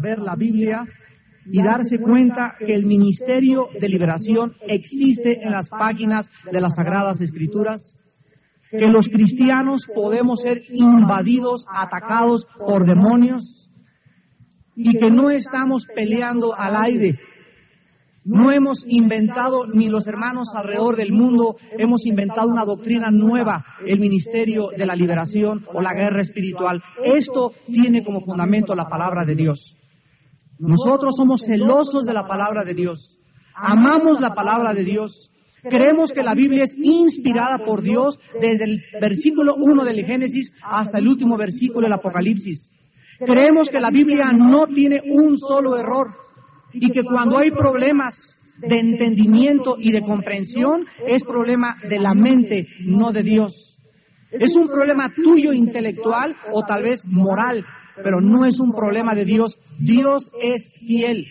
ver la Biblia y darse cuenta que el ministerio de liberación existe en las páginas de las Sagradas Escrituras, que los cristianos podemos ser invadidos, atacados por demonios y que no estamos peleando al aire. No hemos inventado, ni los hermanos alrededor del mundo, hemos inventado una doctrina nueva, el ministerio de la liberación o la guerra espiritual. Esto tiene como fundamento la palabra de Dios. Nosotros somos celosos de la palabra de Dios. Amamos la palabra de Dios. Creemos que la Biblia es inspirada por Dios desde el versículo 1 del Génesis hasta el último versículo del Apocalipsis. Creemos que la Biblia no tiene un solo error y que cuando hay problemas de entendimiento y de comprensión es problema de la mente, no de Dios. Es un problema tuyo intelectual o tal vez moral, pero no es un problema de Dios. Dios es fiel.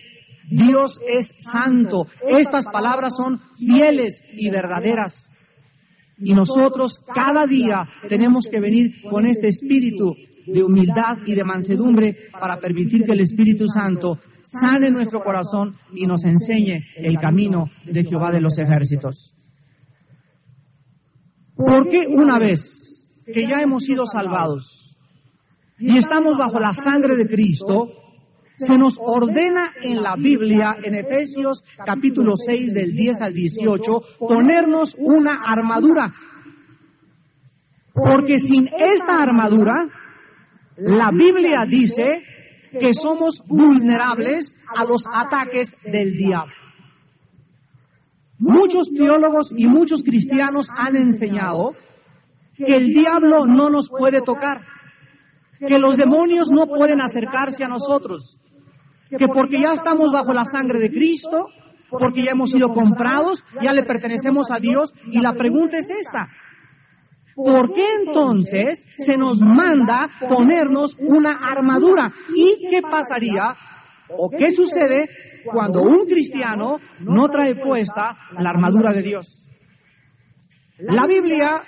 Dios es santo. Estas palabras son fieles y verdaderas. Y nosotros cada día tenemos que venir con este espíritu de humildad y de mansedumbre para permitir que el Espíritu Santo sane nuestro corazón y nos enseñe el camino de Jehová de los ejércitos. ¿Por qué una vez que ya hemos sido salvados y estamos bajo la sangre de Cristo, se nos ordena en la Biblia, en Efesios capítulo 6 del 10 al 18, ponernos una armadura? Porque sin esta armadura, la Biblia dice que somos vulnerables a los ataques del diablo. Muchos teólogos y muchos cristianos han enseñado que el diablo no nos puede tocar, que los demonios no pueden acercarse a nosotros, que porque ya estamos bajo la sangre de Cristo, porque ya hemos sido comprados, ya le pertenecemos a Dios, y la pregunta es esta, ¿por qué entonces se nos manda ponernos una armadura? ¿Y qué pasaría o qué sucede cuando un cristiano no trae puesta la armadura de Dios? La Biblia,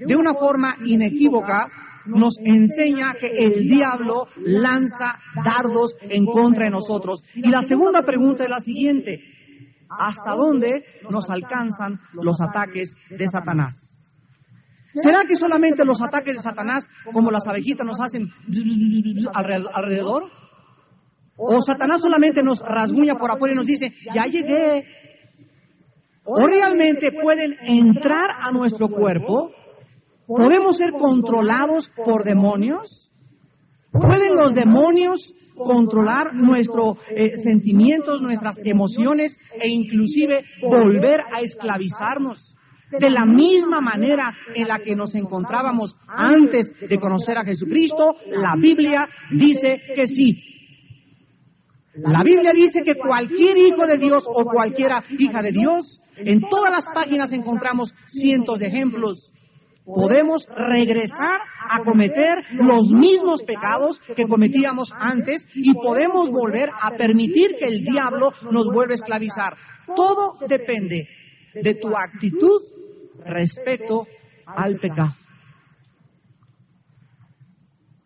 de una forma inequívoca, nos enseña que el diablo lanza dardos en contra de nosotros. Y la segunda pregunta es la siguiente. ¿Hasta dónde nos alcanzan los ataques de Satanás? ¿Será que solamente los ataques de Satanás, como las abejitas, nos hacen alrededor? ¿O Satanás solamente nos rasguña por afuera y nos dice, ya llegué? ¿O realmente pueden entrar a nuestro cuerpo? ¿Podemos ser controlados por demonios? ¿Pueden los demonios controlar nuestros eh, sentimientos, nuestras emociones e inclusive volver a esclavizarnos? De la misma manera en la que nos encontrábamos antes de conocer a Jesucristo, la Biblia dice que sí. La Biblia dice que cualquier hijo de Dios o cualquiera hija de Dios, en todas las páginas encontramos cientos de ejemplos. Podemos regresar a cometer los mismos pecados que cometíamos antes y podemos volver a permitir que el diablo nos vuelva a esclavizar. Todo depende de tu actitud respecto al pecado.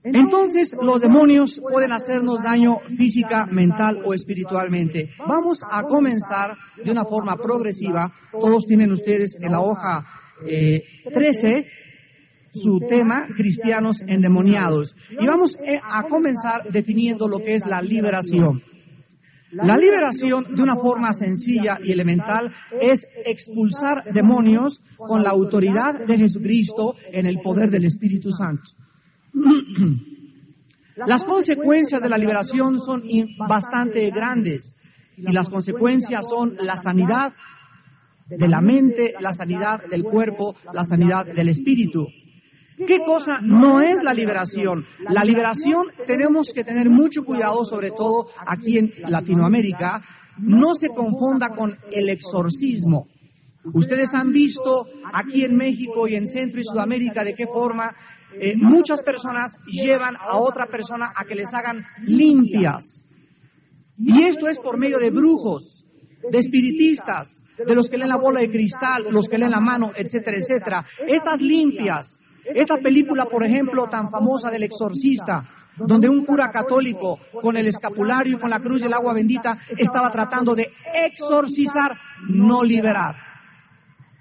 Entonces los demonios pueden hacernos daño física, mental o espiritualmente. Vamos a comenzar de una forma progresiva. Todos tienen ustedes en la hoja 13 eh, su tema, cristianos endemoniados. Y vamos eh, a comenzar definiendo lo que es la liberación. La liberación, de una forma sencilla y elemental, es expulsar demonios con la autoridad de Jesucristo en el poder del Espíritu Santo. Las consecuencias de la liberación son bastante grandes y las consecuencias son la sanidad de la mente, la sanidad del cuerpo, la sanidad del espíritu. ¿Qué cosa no es la liberación? La liberación tenemos que tener mucho cuidado, sobre todo aquí en Latinoamérica, no se confunda con el exorcismo. Ustedes han visto aquí en México y en Centro y Sudamérica de qué forma eh, muchas personas llevan a otra persona a que les hagan limpias. Y esto es por medio de brujos, de espiritistas, de los que leen la bola de cristal, los que leen la mano, etcétera, etcétera. Estas limpias Esta película, por ejemplo, tan famosa del exorcista, donde un cura católico con el escapulario y con la cruz del agua bendita estaba tratando de exorcizar, no liberar.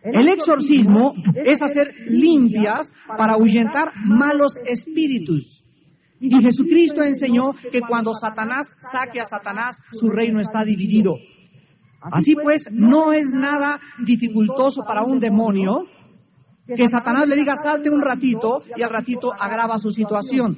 El exorcismo es hacer limpias para ahuyentar malos espíritus. Y Jesucristo enseñó que cuando Satanás saque a Satanás, su reino está dividido. Así pues, no es nada dificultoso para un demonio que Satanás le diga salte un ratito y al ratito agrava su situación.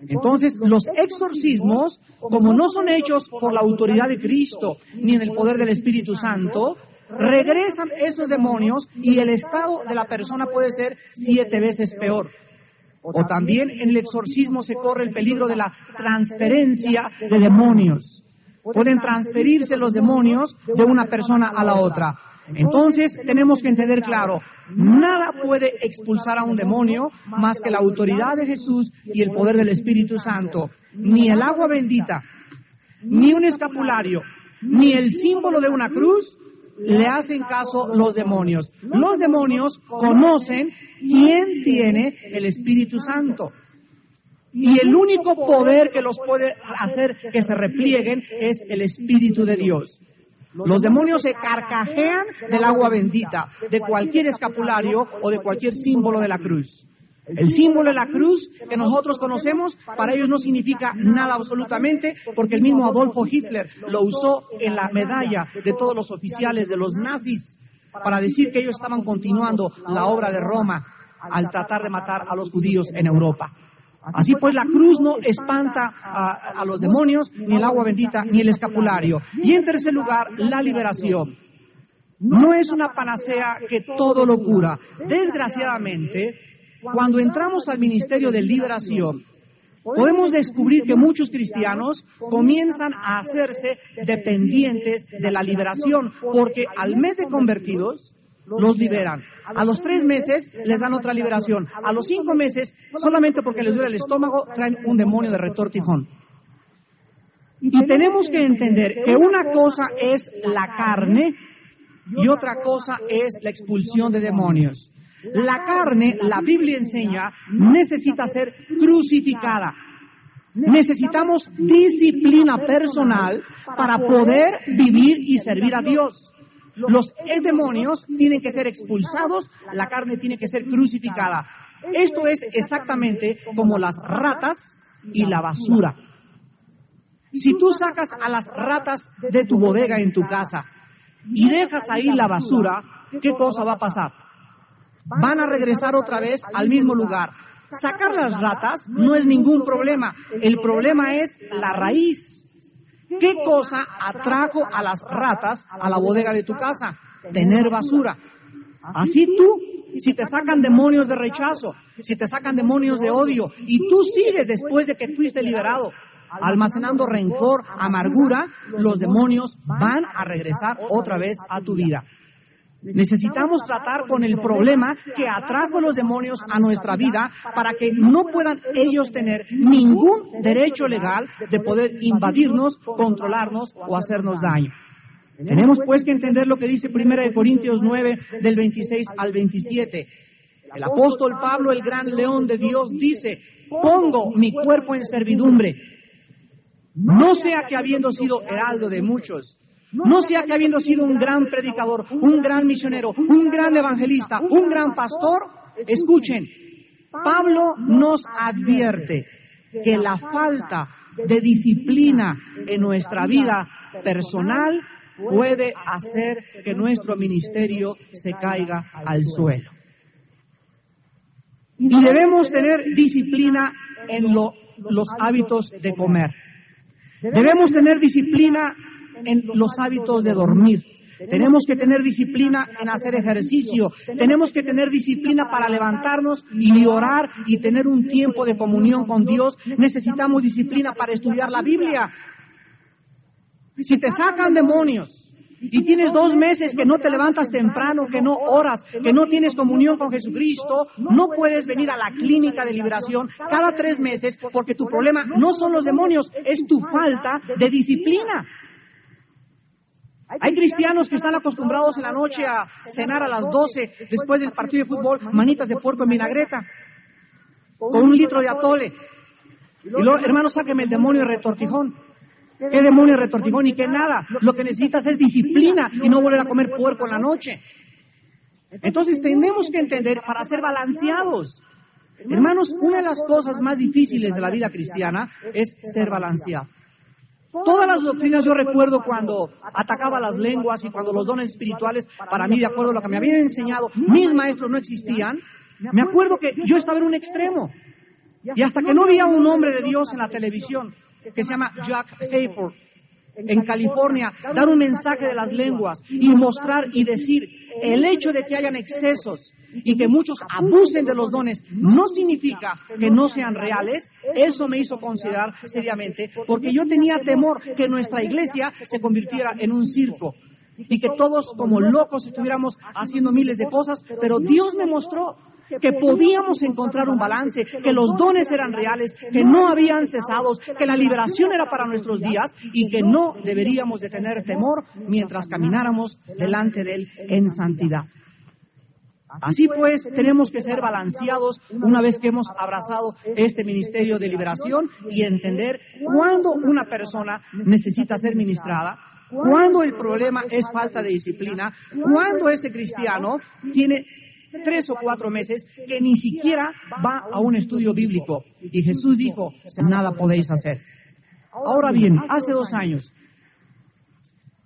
Entonces, los exorcismos, como no son hechos por la autoridad de Cristo ni en el poder del Espíritu Santo, regresan esos demonios y el estado de la persona puede ser siete veces peor. O también en el exorcismo se corre el peligro de la transferencia de demonios. Pueden transferirse los demonios de una persona a la otra. Entonces tenemos que entender claro, nada puede expulsar a un demonio más que la autoridad de Jesús y el poder del Espíritu Santo. Ni el agua bendita, ni un escapulario, ni el símbolo de una cruz le hacen caso los demonios. Los demonios conocen quién tiene el Espíritu Santo. Y el único poder que los puede hacer que se replieguen es el Espíritu de Dios. Los demonios se carcajean del agua bendita, de cualquier escapulario o de cualquier símbolo de la cruz. El símbolo de la cruz que nosotros conocemos, para ellos no significa nada absolutamente, porque el mismo Adolfo Hitler lo usó en la medalla de todos los oficiales de los nazis para decir que ellos estaban continuando la obra de Roma al tratar de matar a los judíos en Europa. Así pues, la cruz no espanta a, los demonios, ni el agua bendita, ni el escapulario. Y en tercer lugar, la liberación. No es una panacea que todo lo cura. Desgraciadamente, cuando entramos al ministerio de liberación, podemos descubrir que muchos cristianos comienzan a hacerse dependientes de la liberación, porque al mes de convertidos los liberan. A los tres meses les dan otra liberación. A los cinco meses, solamente porque les duele el estómago, traen un demonio de retortijón. Y tenemos que entender que una cosa es la carne y otra cosa es la expulsión de demonios. La carne, la Biblia enseña, necesita ser crucificada. Necesitamos disciplina personal para poder vivir y servir a Dios. Los demonios tienen que ser expulsados, la carne tiene que ser crucificada. Esto es exactamente como las ratas y la basura. Si tú sacas a las ratas de tu bodega en tu casa y dejas ahí la basura, ¿qué cosa va a pasar? Van a regresar otra vez al mismo lugar. Sacar las ratas no es ningún problema. El problema es la raíz. ¿Qué cosa atrajo a las ratas a la bodega de tu casa? Tener basura. Así tú, si te sacan demonios de rechazo, si te sacan demonios de odio, y tú sigues después de que fuiste liberado, almacenando rencor, amargura, los demonios van a regresar otra vez a tu vida. Necesitamos tratar con el problema que atrajo los demonios a nuestra vida para que no puedan ellos tener ningún derecho legal de poder invadirnos, controlarnos o hacernos daño. Tenemos pues que entender lo que dice 1 Corintios 9 del 26 al 27. El apóstol Pablo, el gran león de Dios, dice, pongo mi cuerpo en servidumbre, no sea que habiendo sido heraldo de muchos, no sea que habiendo sido un gran predicador, un gran misionero, un gran evangelista, un gran pastor, escuchen, Pablo nos advierte que la falta de disciplina en nuestra vida personal puede hacer que nuestro ministerio se caiga al suelo. Y debemos tener disciplina en los hábitos de comer. Debemos tener disciplina en los hábitos de dormir. Tenemos que tener disciplina en hacer ejercicio. Tenemos que tener disciplina para levantarnos y orar y tener un tiempo de comunión con Dios. Necesitamos disciplina para estudiar la Biblia. Si te sacan demonios y tienes dos meses que no te levantas temprano, que no oras, que no tienes comunión con Jesucristo, no puedes venir a la clínica de liberación cada tres meses porque tu problema no son los demonios, es tu falta de disciplina. Hay cristianos que están acostumbrados en la noche a cenar a las 12 después del partido de fútbol, manitas de puerco en vinagreta. con un litro de atole. Y luego, hermano, sáqueme el demonio de retortijón. ¿Qué demonio de retortijón? Y que nada. Lo que necesitas es disciplina y no volver a comer puerco en la noche. Entonces tenemos que entender para ser balanceados. Hermanos, una de las cosas más difíciles de la vida cristiana es ser balanceado. Todas las doctrinas yo recuerdo cuando atacaba las lenguas y cuando los dones espirituales, para mí, de acuerdo a lo que me habían enseñado, mis maestros no existían. Me acuerdo que yo estaba en un extremo. Y hasta que no había un hombre de Dios en la televisión que se llama Jack Hayford, en California, dar un mensaje de las lenguas y mostrar y decir el hecho de que hayan excesos y que muchos abusen de los dones no significa que no sean reales, eso me hizo considerar seriamente, porque yo tenía temor que nuestra iglesia se convirtiera en un circo y que todos como locos estuviéramos haciendo miles de cosas, pero Dios me mostró que podíamos encontrar un balance, que los dones eran reales, que no habían cesado, que la liberación era para nuestros días y que no deberíamos de tener temor mientras camináramos delante de Él en santidad. Así pues, tenemos que ser balanceados una vez que hemos abrazado este ministerio de liberación y entender cuándo una persona necesita ser ministrada, cuándo el problema es falta de disciplina, cuándo ese cristiano tiene tres o cuatro meses que ni siquiera va a un estudio bíblico. Y Jesús dijo, nada podéis hacer. Ahora bien, hace dos años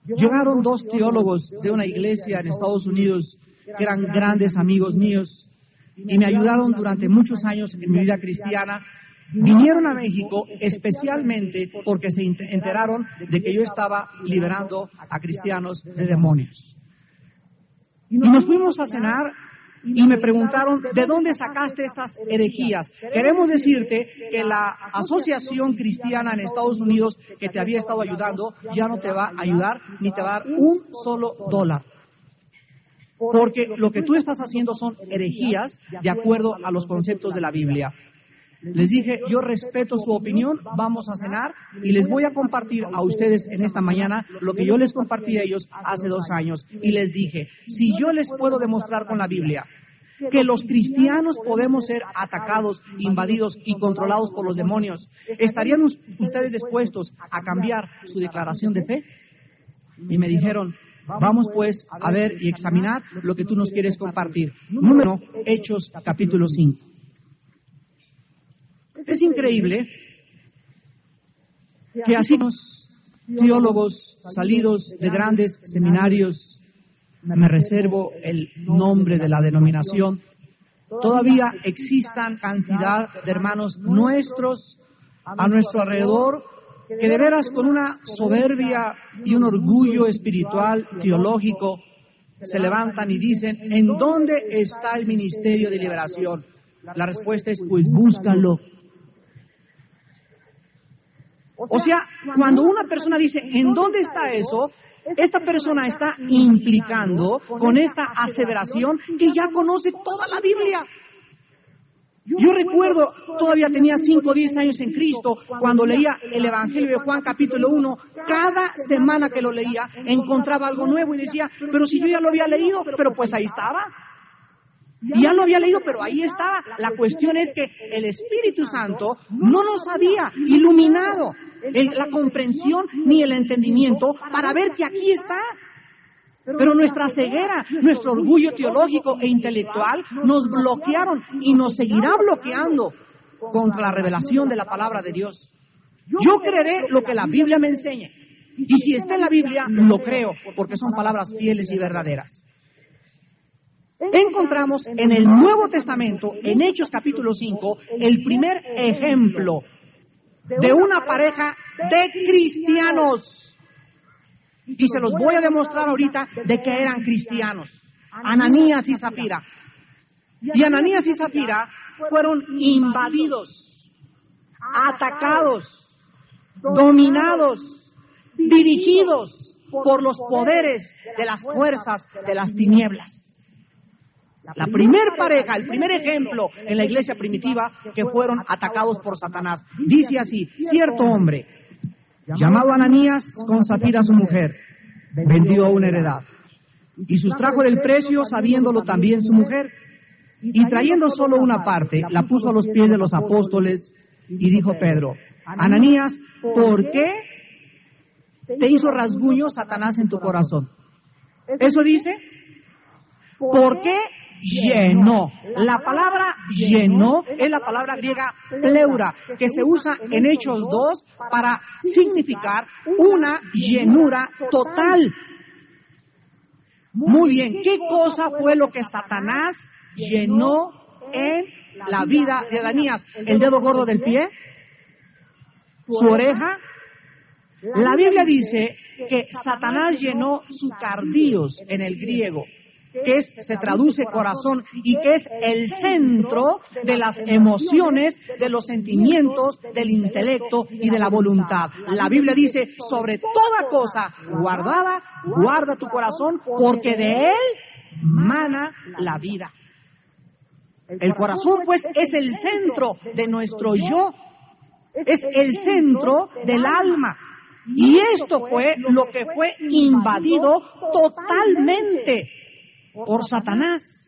llegaron dos teólogos de una iglesia en Estados Unidos que eran grandes amigos míos y me ayudaron durante muchos años en mi vida cristiana. Vinieron a México especialmente porque se enteraron de que yo estaba liberando a cristianos de demonios. Y nos fuimos a cenar y me preguntaron, ¿de dónde sacaste estas herejías? Queremos decirte que la Asociación Cristiana en Estados Unidos que te había estado ayudando ya no te va a ayudar ni te va a dar un solo dólar. Porque lo que tú estás haciendo son herejías de acuerdo a los conceptos de la Biblia. Les dije, yo respeto su opinión, vamos a cenar y les voy a compartir a ustedes en esta mañana lo que yo les compartí a ellos hace dos años. Y les dije, si yo les puedo demostrar con la Biblia que los cristianos podemos ser atacados, invadidos y controlados por los demonios, ¿estarían ustedes dispuestos a cambiar su declaración de fe? Y me dijeron, Vamos pues a ver y examinar lo que tú nos quieres compartir. Número Hechos capítulo 5. Es increíble que así los teólogos salidos de grandes seminarios, me reservo el nombre de la denominación, todavía existan cantidad de hermanos nuestros a nuestro alrededor que de veras con una soberbia y un orgullo espiritual, teológico, se levantan y dicen, ¿en dónde está el ministerio de liberación? La respuesta es, pues búscalo. O sea, cuando una persona dice, ¿en dónde está eso? Esta persona está implicando con esta aseveración que ya conoce toda la Biblia. Yo recuerdo, todavía tenía 5 o 10 años en Cristo, cuando leía el Evangelio de Juan capítulo 1, cada semana que lo leía encontraba algo nuevo y decía, pero si yo ya lo había leído, pero pues ahí estaba. Ya lo había leído, pero ahí estaba. La cuestión es que el Espíritu Santo no nos había iluminado la comprensión ni el entendimiento para ver que aquí está. Pero nuestra ceguera, nuestro orgullo teológico e intelectual nos bloquearon y nos seguirá bloqueando contra la revelación de la palabra de Dios. Yo creeré lo que la Biblia me enseñe. Y si está en la Biblia, lo creo, porque son palabras fieles y verdaderas. Encontramos en el Nuevo Testamento, en Hechos capítulo 5, el primer ejemplo de una pareja de cristianos y se los voy a demostrar ahorita de que eran cristianos. Ananías y Zafira. Y Ananías y Zafira fueron invadidos, atacados, dominados, dirigidos por los poderes de las fuerzas de las tinieblas. La primer pareja, el primer ejemplo en la iglesia primitiva que fueron atacados por Satanás. Dice así, cierto hombre llamado Ananías con Zafira su mujer, vendió una heredad y sustrajo del precio sabiéndolo también su mujer. Y trayendo solo una parte, la puso a los pies de los apóstoles y dijo Pedro, Ananías, ¿por qué te hizo rasguño Satanás en tu corazón? Eso dice, ¿por qué llenó? La palabra llenó es la palabra griega pleura, que se usa en Hechos 2 para significar una llenura total. Muy bien, ¿qué cosa fue lo que Satanás llenó en la vida de Adanías? ¿El dedo gordo del pie? ¿Su oreja? La Biblia dice que Satanás llenó su cardíos en el griego, que es, se traduce corazón y que es el centro de las emociones, de los sentimientos, del intelecto y de la voluntad. La Biblia dice, sobre toda cosa guardada, guarda tu corazón, porque de él mana la vida. El corazón, pues, es el centro de nuestro yo, es el centro del alma. Y esto fue lo que fue invadido totalmente por Satanás.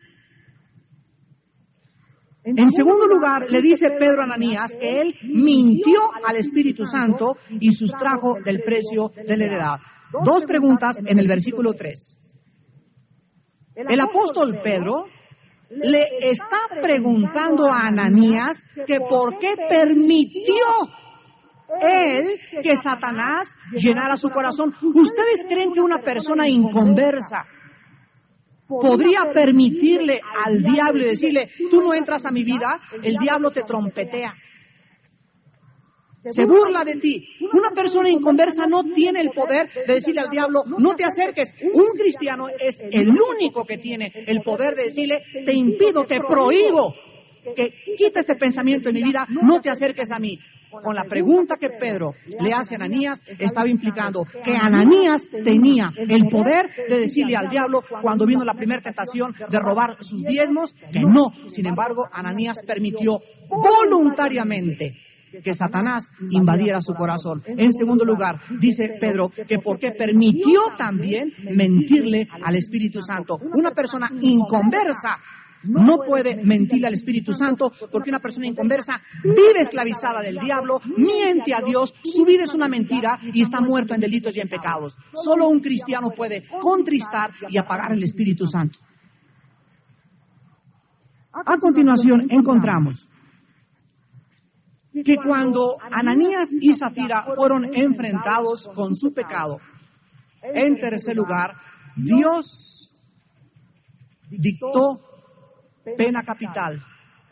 En segundo lugar, le dice Pedro a Ananías que él mintió al Espíritu Santo y sustrajo del precio de la heredad. Dos preguntas en el versículo 3. El apóstol Pedro le está preguntando a Ananías que por qué permitió él que Satanás llenara su corazón. ¿Ustedes creen que una persona inconversa podría permitirle al diablo y decirle, tú no entras a mi vida, el diablo te trompetea? Se burla de ti. Una persona inconversa no tiene el poder de decirle al diablo, no te acerques. Un cristiano es el único que tiene el poder de decirle, te impido, te prohíbo que quita este pensamiento en mi vida, no te acerques a mí con la pregunta que Pedro le hace a Ananías, estaba implicando que Ananías tenía el poder de decirle al diablo cuando vino la primera tentación de robar sus diezmos, que no. Sin embargo, Ananías permitió voluntariamente que Satanás invadiera su corazón. En segundo lugar, dice Pedro que porque permitió también mentirle al Espíritu Santo. Una persona inconversa no puede mentirle al Espíritu Santo porque una persona inconversa vive esclavizada del diablo, miente a Dios, su vida es una mentira y está muerto en delitos y en pecados. Solo un cristiano puede contristar y apagar el Espíritu Santo. A continuación encontramos que cuando Ananías y Zafira fueron enfrentados con su pecado, en tercer lugar, Dios dictó pena capital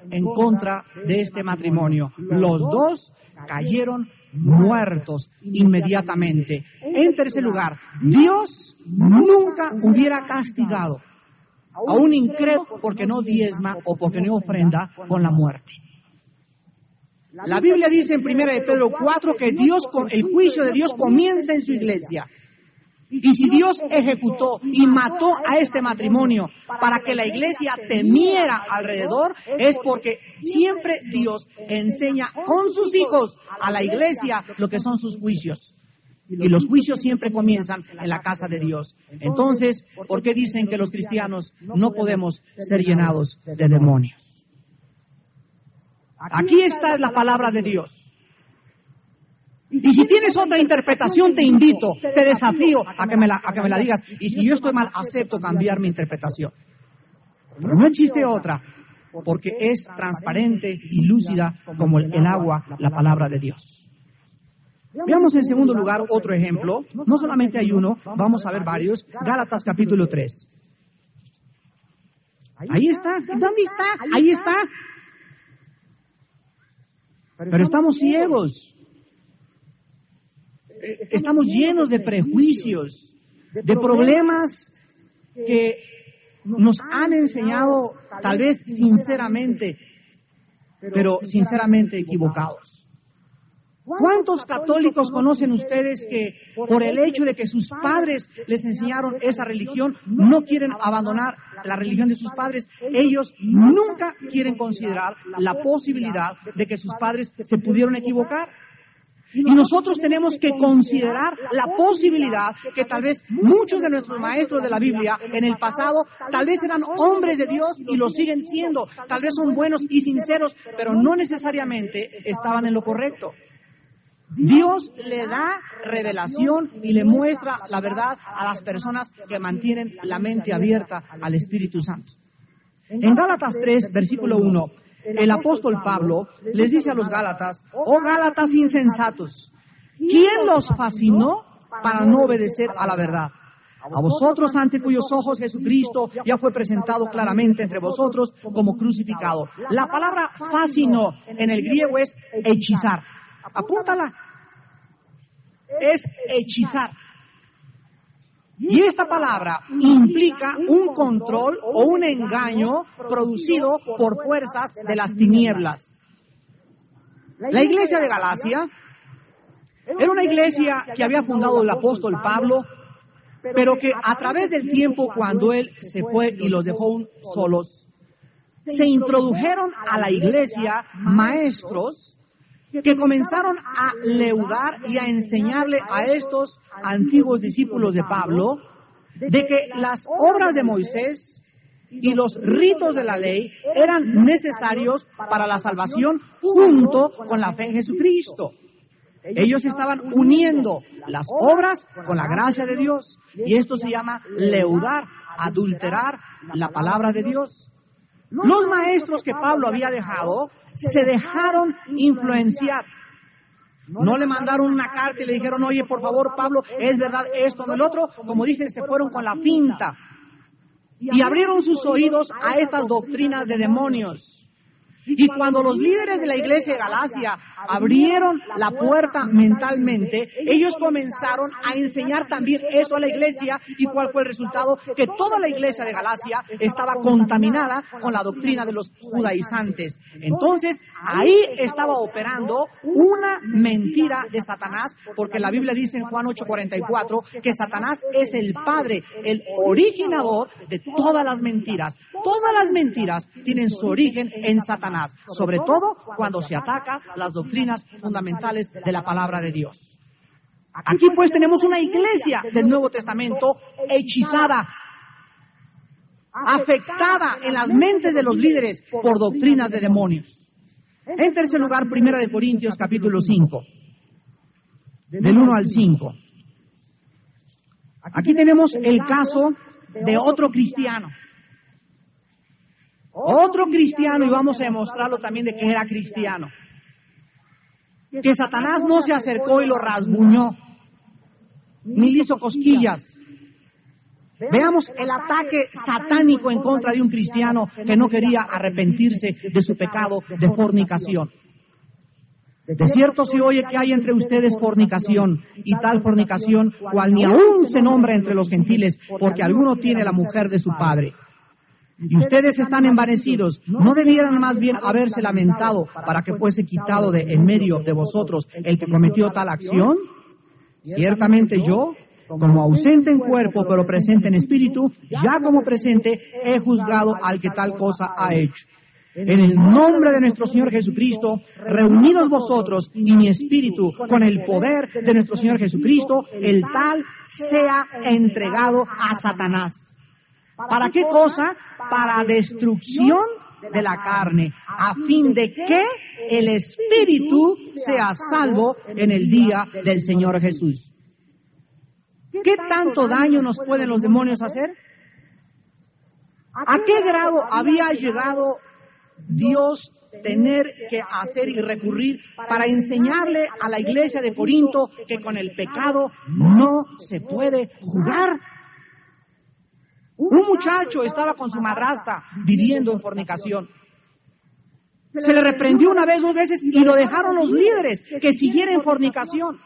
en contra de este matrimonio. Los dos cayeron muertos inmediatamente. En tercer lugar, Dios nunca hubiera castigado a un incrédulo porque no diezma o porque no ofrenda con la muerte. La Biblia dice en 1 de Pedro 4 que Dios, el juicio de Dios comienza en su iglesia. Y si Dios ejecutó y mató a este matrimonio para que la iglesia temiera alrededor, es porque siempre Dios enseña con sus hijos a la iglesia lo que son sus juicios. Y los juicios siempre comienzan en la casa de Dios. Entonces, ¿por qué dicen que los cristianos no podemos ser llenados de demonios? Aquí está la palabra de Dios. Y si tienes otra interpretación, te invito, te desafío a que me la, a que me la digas. Y si yo estoy mal, acepto cambiar mi interpretación. Pero no existe otra, porque es transparente y lúcida como el, agua, la palabra de Dios. Veamos en segundo lugar otro ejemplo. No solamente hay uno, vamos a ver varios. Gálatas capítulo 3. Ahí está. ¿Dónde está? Ahí está. Pero estamos ciegos estamos llenos de prejuicios, de problemas que nos han enseñado tal vez sinceramente, pero sinceramente equivocados. ¿Cuántos católicos conocen ustedes que por el hecho de que sus padres les enseñaron esa religión, no quieren abandonar la religión de sus padres? Ellos nunca quieren considerar la posibilidad de que sus padres se pudieron equivocar. Y nosotros tenemos que considerar la posibilidad que tal vez muchos de nuestros maestros de la Biblia en el pasado tal vez eran hombres de Dios y lo siguen siendo. Tal vez son buenos y sinceros, pero no necesariamente estaban en lo correcto. Dios le da revelación y le muestra la verdad a las personas que mantienen la mente abierta al Espíritu Santo. En Gálatas 3, versículo 1, el apóstol Pablo les dice a los Gálatas, oh Gálatas insensatos, ¿quién los fascinó para no obedecer a la verdad? A vosotros ante cuyos ojos Jesucristo ya fue presentado claramente entre vosotros como crucificado. La palabra fascinó en el griego es hechizar. Apúntala. Es hechizar. Y esta palabra implica un control o un engaño producido por fuerzas de las tinieblas. La iglesia de Galacia era una iglesia que había fundado el apóstol Pablo, pero que a través del tiempo, cuando él se fue y los dejó solos, se introdujeron a la iglesia maestros que comenzaron a leudar y a enseñarle a estos antiguos discípulos de Pablo de que las obras de Moisés y los ritos de la ley eran necesarios para la salvación junto con la fe en Jesucristo. Ellos estaban uniendo las obras con la gracia de Dios y esto se llama leudar, adulterar la palabra de Dios. Los maestros que Pablo había dejado se dejaron influenciar. No le mandaron una carta y le dijeron, oye, por favor, Pablo, es verdad esto, no el otro. Como dicen, se fueron con la pinta. Y abrieron sus oídos a estas doctrinas de demonios. Y cuando los líderes de la iglesia de Galacia abrieron la puerta mentalmente, ellos comenzaron a enseñar también eso a la iglesia. ¿Y cuál fue el resultado? Que toda la iglesia de Galacia estaba contaminada con la doctrina de los judaizantes. Entonces, ahí estaba operando una mentira de Satanás, porque la Biblia dice en Juan 8:44 que Satanás es el padre, el originador de todas las mentiras. Todas las mentiras tienen su origen en Satanás sobre todo cuando se ataca las doctrinas fundamentales de la palabra de Dios. Aquí pues tenemos una iglesia del Nuevo Testamento hechizada, afectada en las mentes de los líderes por doctrinas de demonios. En tercer lugar, Primera de Corintios capítulo 5, del 1 al 5. Aquí tenemos el caso de otro cristiano otro cristiano, y vamos a demostrarlo también de que era cristiano. Que Satanás no se acercó y lo rasguñó, ni le hizo cosquillas. Veamos el ataque satánico en contra de un cristiano que no quería arrepentirse de su pecado de fornicación. De cierto se oye que hay entre ustedes fornicación, y tal fornicación cual ni aún se nombra entre los gentiles, porque alguno tiene la mujer de su padre y ustedes están envanecidos, ¿no debieran más bien haberse lamentado para que fuese quitado de en medio de vosotros el que cometió tal acción? Ciertamente yo, como ausente en cuerpo pero presente en espíritu, ya como presente he juzgado al que tal cosa ha hecho. En el nombre de nuestro Señor Jesucristo, reunidos vosotros y mi espíritu con el poder de nuestro Señor Jesucristo, el tal sea entregado a Satanás ¿Para qué cosa? Para destrucción de la carne, a fin de que el espíritu sea salvo en el día del Señor Jesús. ¿Qué tanto daño nos pueden los demonios hacer? ¿A qué grado había llegado Dios tener que hacer y recurrir para enseñarle a la iglesia de Corinto que con el pecado no se puede jugar? Un muchacho estaba con su madrastra viviendo en fornicación. Se le reprendió una vez, dos veces y lo dejaron los líderes que siguiera en fornicación.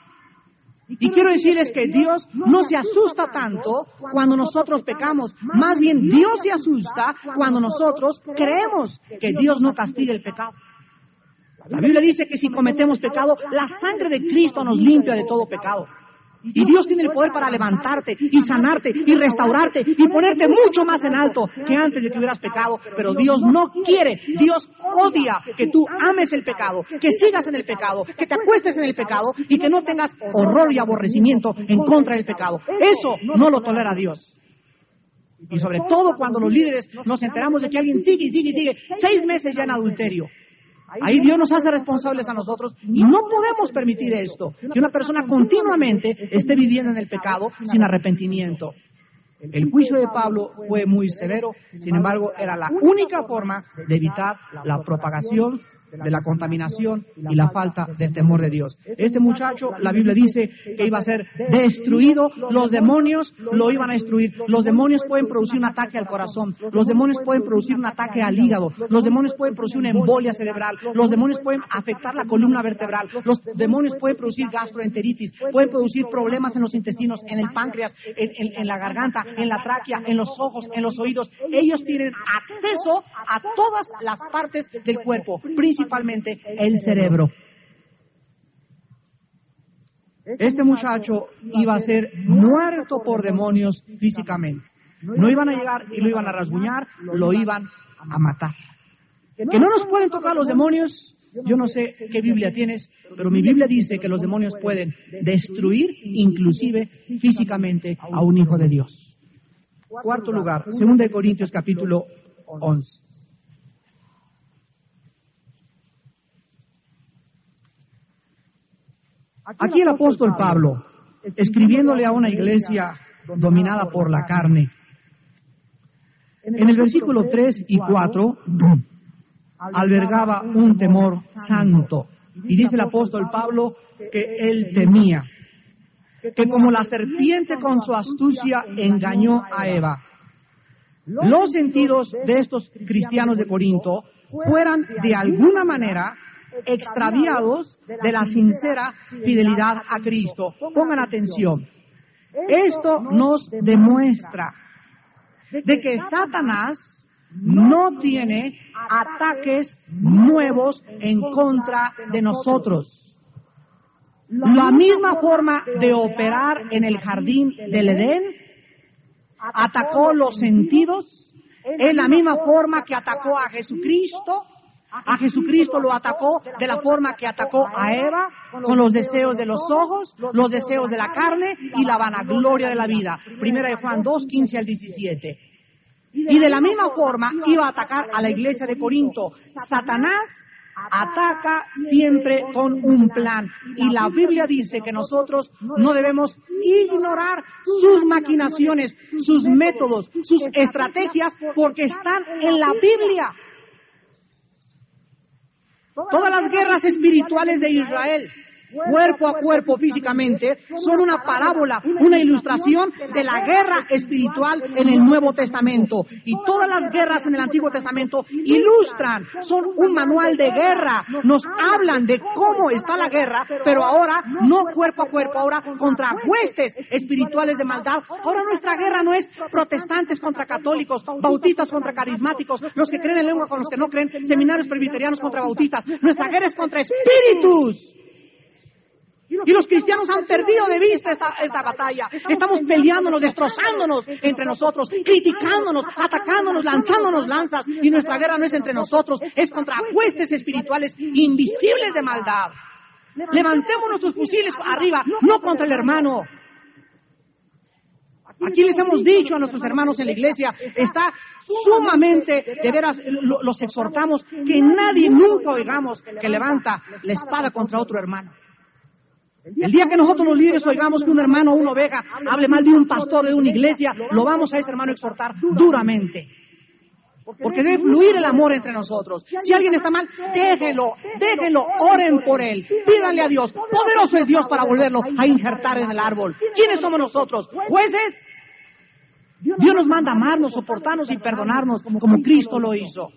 Y quiero decirles que Dios no se asusta tanto cuando nosotros pecamos. Más bien Dios se asusta cuando nosotros creemos que Dios no castiga el pecado. La Biblia dice que si cometemos pecado, la sangre de Cristo nos limpia de todo pecado. Y Dios tiene el poder para levantarte y sanarte y restaurarte y ponerte mucho más en alto que antes de que hubieras pecado. Pero Dios no quiere, Dios odia que tú ames el pecado, que sigas en el pecado, que te acuestes en el pecado y que no tengas horror y aborrecimiento en contra del pecado. Eso no lo tolera Dios. Y sobre todo cuando los líderes nos enteramos de que alguien sigue y sigue y sigue seis meses ya en adulterio. Ahí Dios nos hace responsables a nosotros y no podemos permitir esto, que una persona continuamente esté viviendo en el pecado sin arrepentimiento. El juicio de Pablo fue muy severo, sin embargo, era la única forma de evitar la propagación de la contaminación y la falta del temor de Dios. Este muchacho, la Biblia dice que iba a ser destruido, los demonios lo iban a destruir. Los demonios pueden producir un ataque al corazón, los demonios pueden producir un ataque al hígado, los demonios pueden producir una embolia cerebral, los demonios pueden afectar la columna vertebral, los demonios pueden producir gastroenteritis, pueden producir problemas en los intestinos, en el páncreas, en, en la garganta, en la tráquea, en los ojos, en los oídos. Ellos tienen acceso a todas las partes del cuerpo, principalmente el cerebro. Este muchacho iba a ser muerto por demonios físicamente. No iban a llegar y lo iban a rasguñar, lo iban a matar. Que no nos pueden tocar los demonios, yo no sé qué Biblia tienes, pero mi Biblia dice que los demonios pueden destruir inclusive físicamente a un hijo de Dios. Cuarto lugar, 2 Corintios capítulo 11. Aquí el apóstol Pablo, escribiéndole a una iglesia dominada por la carne, en el versículo 3 y 4 albergaba un temor santo. Y dice el apóstol Pablo que él temía, que como la serpiente con su astucia engañó a Eva, los sentidos de estos cristianos de Corinto fueran de alguna manera extraviados de la sincera fidelidad a Cristo. Pongan atención. Esto nos demuestra de que Satanás no tiene ataques nuevos en contra de nosotros. La misma forma de operar en el jardín del Edén atacó los sentidos, es la misma forma que atacó a Jesucristo a Jesucristo lo atacó de la forma que atacó a Eva, con los deseos de los ojos, los deseos de la carne y la vanagloria de la vida. Primera de Juan 2, 15 al 17. Y de la misma forma iba a atacar a la iglesia de Corinto. Satanás ataca siempre con un plan. Y la Biblia dice que nosotros no debemos ignorar sus maquinaciones, sus métodos, sus estrategias, porque están en la Biblia. Todas las guerras espirituales de Israel cuerpo a cuerpo físicamente, son una parábola, una ilustración de la guerra espiritual en el Nuevo Testamento. Y todas las guerras en el Antiguo Testamento ilustran, son un manual de guerra, nos hablan de cómo está la guerra, pero ahora no cuerpo a cuerpo, ahora contra huestes espirituales de maldad. Ahora nuestra guerra no es protestantes contra católicos, bautistas contra carismáticos, los que creen en lengua con los que no creen, seminarios presbiterianos contra bautistas. Nuestra guerra es contra espíritus. Y los cristianos han perdido de vista esta, esta, batalla. Estamos peleándonos, destrozándonos entre nosotros, criticándonos, atacándonos, lanzándonos lanzas. Y nuestra guerra no es entre nosotros, es contra huestes espirituales invisibles de maldad. Levantemos nuestros fusiles arriba, no contra el hermano. Aquí les hemos dicho a nuestros hermanos en la iglesia, está sumamente, de veras, los exhortamos, que nadie nunca oigamos que levanta la espada contra otro hermano. El día que nosotros los líderes oigamos que un hermano o una oveja hable mal de un pastor de una iglesia, lo vamos a ese hermano a exhortar duramente. Porque debe fluir el amor entre nosotros. Si alguien está mal, déjenlo, déjenlo, oren por él, pídanle a Dios. Poderoso es Dios para volverlo a injertar en el árbol. ¿Quiénes somos nosotros? ¿Jueces? Dios nos manda amarnos, soportarnos y perdonarnos como Cristo lo hizo.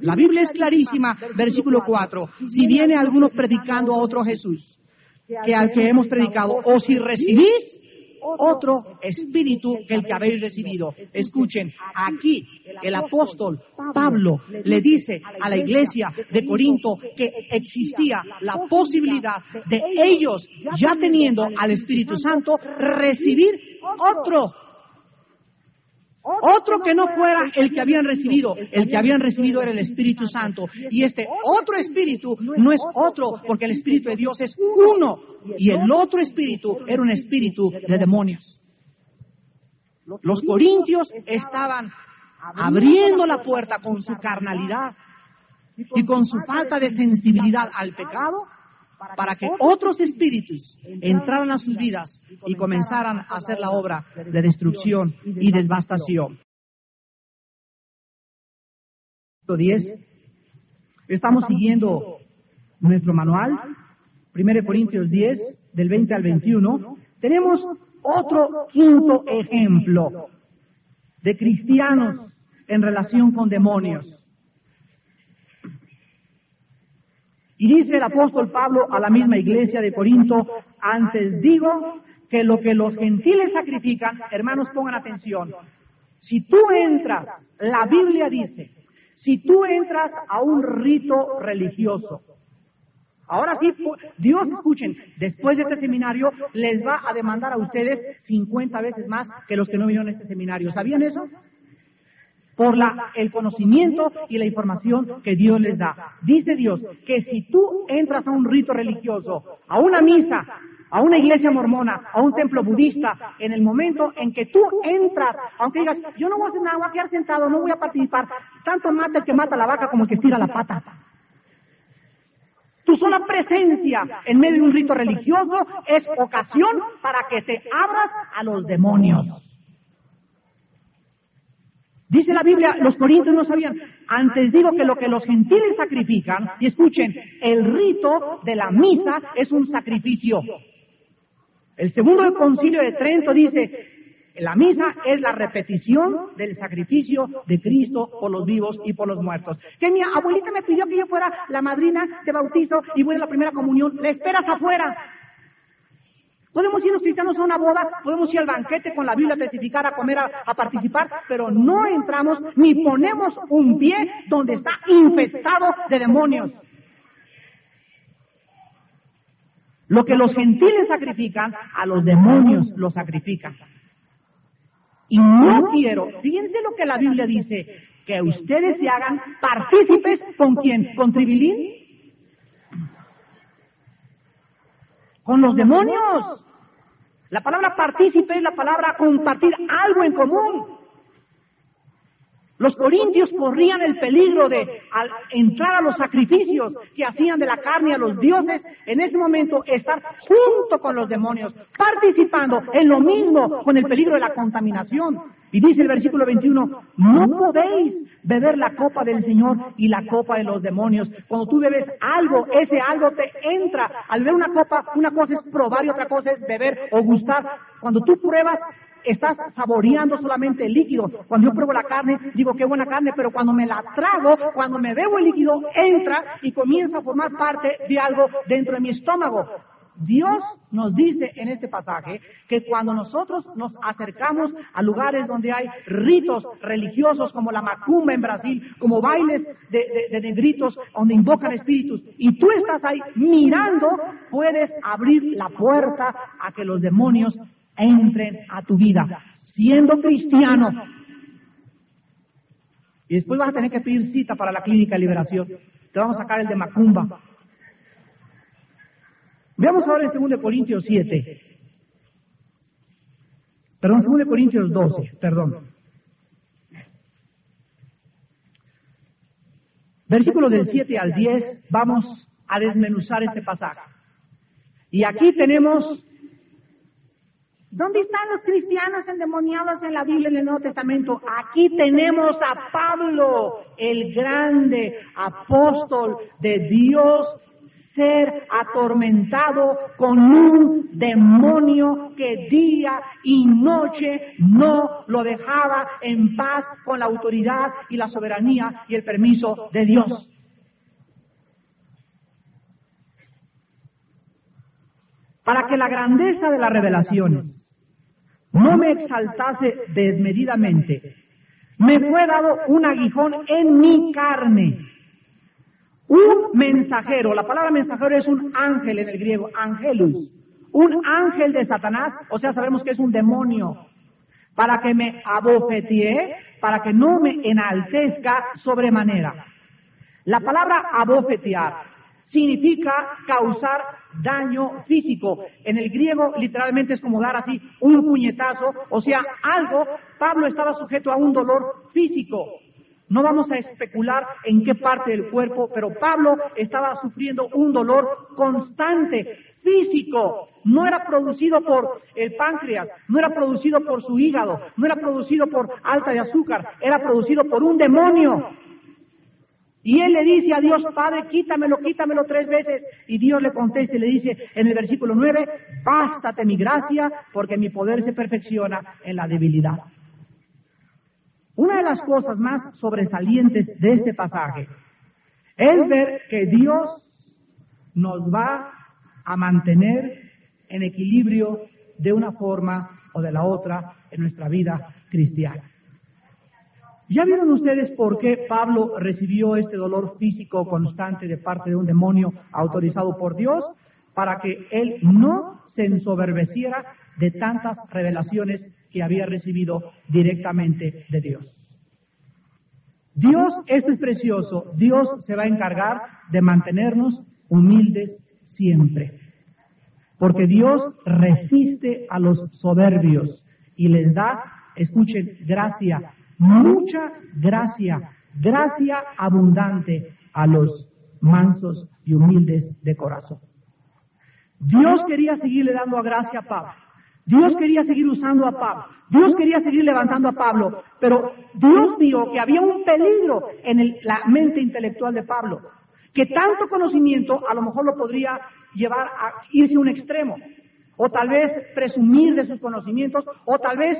La Biblia es clarísima, versículo 4. Si viene alguno predicando a otro Jesús, que al que hemos predicado, o si recibís otro espíritu que el que habéis recibido. Escuchen, aquí el apóstol Pablo le dice a la iglesia de Corinto que existía la posibilidad de ellos, ya teniendo al Espíritu Santo, recibir otro otro que no fuera el que habían recibido. El que habían recibido era el Espíritu Santo. Y este otro Espíritu no es otro, porque el Espíritu de Dios es uno. Y el otro Espíritu era un Espíritu de demonios. Los corintios estaban abriendo la puerta con su carnalidad y con su falta de sensibilidad al pecado para que otros espíritus entraran a sus vidas y comenzaran a hacer la obra de destrucción y devastación. 10. Estamos siguiendo nuestro manual, 1 Corintios 10, del 20 al 21. Tenemos otro quinto ejemplo de cristianos en relación con demonios. Y dice el apóstol Pablo a la misma iglesia de Corinto, antes digo que lo que los gentiles sacrifican, hermanos pongan atención, si tú entras, la Biblia dice, si tú entras a un rito religioso, ahora sí, Dios escuchen, después de este seminario les va a demandar a ustedes 50 veces más que los que no vinieron a este seminario. ¿Sabían eso? Por la, el conocimiento y la información que Dios les da. Dice Dios que si tú entras a un rito religioso, a una misa, a una iglesia mormona, a un templo budista, en el momento en que tú entras, aunque digas, yo no voy a hacer nada, voy a quedar sentado, no voy a participar, tanto mata el que mata la vaca como el que estira la pata. Tu sola presencia en medio de un rito religioso es ocasión para que te abras a los demonios. Dice la Biblia, los corintios no sabían. Antes digo que lo que los gentiles sacrifican, y escuchen, el rito de la misa es un sacrificio. El segundo concilio de Trento dice, la misa es la repetición del sacrificio de Cristo por los vivos y por los muertos. Que mi abuelita me pidió que yo fuera la madrina de bautizo y voy a la primera comunión. Le esperas afuera. Podemos ir los cristianos a una boda, podemos ir al banquete con la Biblia a testificar, a comer, a, participar, pero no entramos ni ponemos un pie donde está infestado de demonios. Lo que los gentiles sacrifican, a los demonios lo sacrifican. Y no quiero, fíjense lo que la Biblia dice, que ustedes se hagan partícipes con quién, con Tribilín, con los demonios. La palabra partícipe es la palabra compartir algo en común. Los corintios corrían el peligro de al entrar a los sacrificios que hacían de la carne a los dioses, en ese momento estar junto con los demonios, participando en lo mismo con el peligro de la contaminación. Y dice el versículo 21, no podéis beber la copa del Señor y la copa de los demonios. Cuando tú bebes algo, ese algo te entra. Al beber una copa, una cosa es probar y otra cosa es beber o gustar. Cuando tú pruebas, estás saboreando solamente el líquido. Cuando yo pruebo la carne, digo qué buena carne, pero cuando me la trago, cuando me bebo el líquido, entra y comienza a formar parte de algo dentro de mi estómago. Dios nos dice en este pasaje que cuando nosotros nos acercamos a lugares donde hay ritos religiosos como la macumba en Brasil, como bailes de, negritos donde invocan espíritus, y tú estás ahí mirando, puedes abrir la puerta a que los demonios entren a tu vida, siendo cristiano. Y después vas a tener que pedir cita para la clínica de liberación. Te vamos a sacar el de Macumba. Veamos ahora el 2 Corintios 7. Perdón, 2 Corintios 12, perdón. Versículos del 7 al 10, vamos a desmenuzar este pasaje. Y aquí tenemos ¿Dónde están los cristianos endemoniados en la Biblia en el Nuevo Testamento? Aquí tenemos a Pablo, el grande apóstol de Dios, ser atormentado con un demonio que día y noche no lo dejaba en paz con la autoridad y la soberanía y el permiso de Dios. Para que la grandeza de las revelaciones no me exaltase desmedidamente, me fue dado un aguijón en mi carne. Un mensajero, la palabra mensajero es un ángel en el griego, angelus. Un ángel de Satanás, o sea, sabemos que es un demonio, para que me abofetee, para que no me enaltezca sobremanera. La palabra abofetear significa causar daño físico. En el griego literalmente es como dar así un puñetazo, o sea, algo, Pablo estaba sujeto a un dolor físico. No vamos a especular en qué parte del cuerpo, pero Pablo estaba sufriendo un dolor constante, físico. No era producido por el páncreas, no era producido por su hígado, no era producido por alta de azúcar, era producido por un demonio. Y él le dice a Dios, Padre, quítamelo, quítamelo tres veces. Y Dios le contesta y le dice en el versículo 9, bástate mi gracia, porque mi poder se perfecciona en la debilidad. Una de las cosas más sobresalientes de este pasaje es ver que Dios nos va a mantener en equilibrio de una forma o de la otra en nuestra vida cristiana. ¿Ya vieron ustedes por qué Pablo recibió este dolor físico constante de parte de un demonio autorizado por Dios? Para que él no se ensoberbeciera de tantas revelaciones que había recibido directamente de Dios. Dios, esto es precioso, Dios se va a encargar de mantenernos humildes siempre. Porque Dios resiste a los soberbios y les da, escuchen, gracia mucha gracia, gracia abundante a los mansos y humildes de corazón. Dios quería seguirle dando gracia a Pablo. Dios quería seguir usando a Pablo. Dios quería seguir levantando a Pablo. Pero Dios vio que había un peligro en la mente intelectual de Pablo. Que tanto conocimiento a lo mejor lo podría llevar a irse a un extremo. O tal vez presumir de sus conocimientos. O tal vez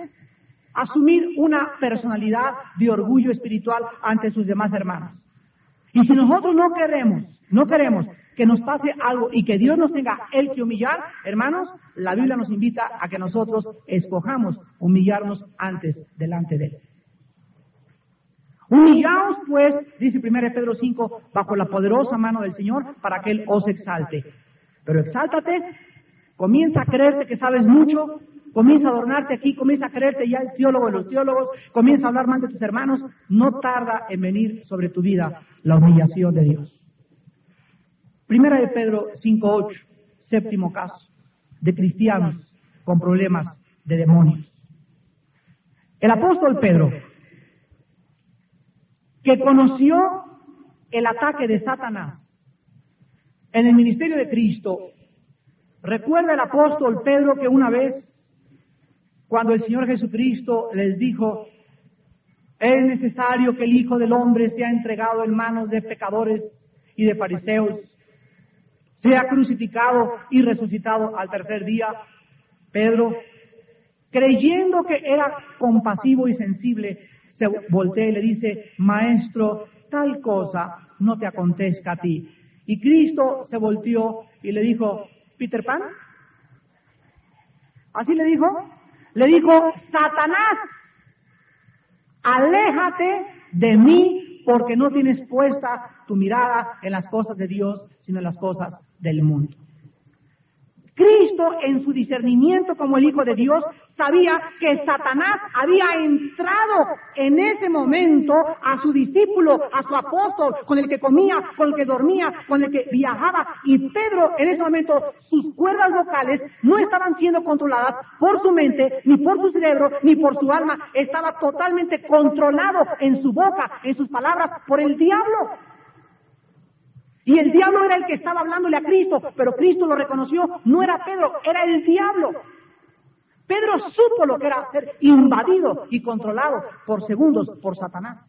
asumir una personalidad de orgullo espiritual ante sus demás hermanos. Y si nosotros no queremos, no queremos que nos pase algo y que Dios nos tenga el que humillar, hermanos, la Biblia nos invita a que nosotros escojamos humillarnos antes delante de Él. Humillaos pues, dice 1 Pedro 5, bajo la poderosa mano del Señor para que Él os exalte. Pero exáltate, comienza a creerte que sabes mucho, comienza a adornarte aquí, comienza a creerte ya el teólogo de los teólogos, comienza a hablar mal de tus hermanos, no tarda en venir sobre tu vida la humillación de Dios. Primera de Pedro 5.8, séptimo caso, de cristianos con problemas de demonios. El apóstol Pedro, que conoció el ataque de Satanás en el ministerio de Cristo, recuerda el apóstol Pedro que una vez cuando el Señor Jesucristo les dijo, es necesario que el Hijo del Hombre sea entregado en manos de pecadores y de fariseos, sea crucificado y resucitado al tercer día. Pedro, creyendo que era compasivo y sensible, se voltea y le dice, Maestro, tal cosa no te acontezca a ti. Y Cristo se volteó y le dijo, Peter Pan, así le dijo, le dijo, Satanás, aléjate de mí porque no tienes puesta tu mirada en las cosas de Dios, sino en las cosas del mundo. Cristo en su discernimiento como el Hijo de Dios sabía que Satanás había entrado en ese momento a su discípulo, a su apóstol, con el que comía, con el que dormía, con el que viajaba. Y Pedro en ese momento sus cuerdas vocales no estaban siendo controladas por su mente, ni por su cerebro, ni por su alma. Estaba totalmente controlado en su boca, en sus palabras, por el diablo. Y el diablo era el que estaba hablándole a Cristo, pero Cristo lo reconoció, no era Pedro, era el diablo. Pedro supo lo que era ser invadido y controlado por segundos por Satanás.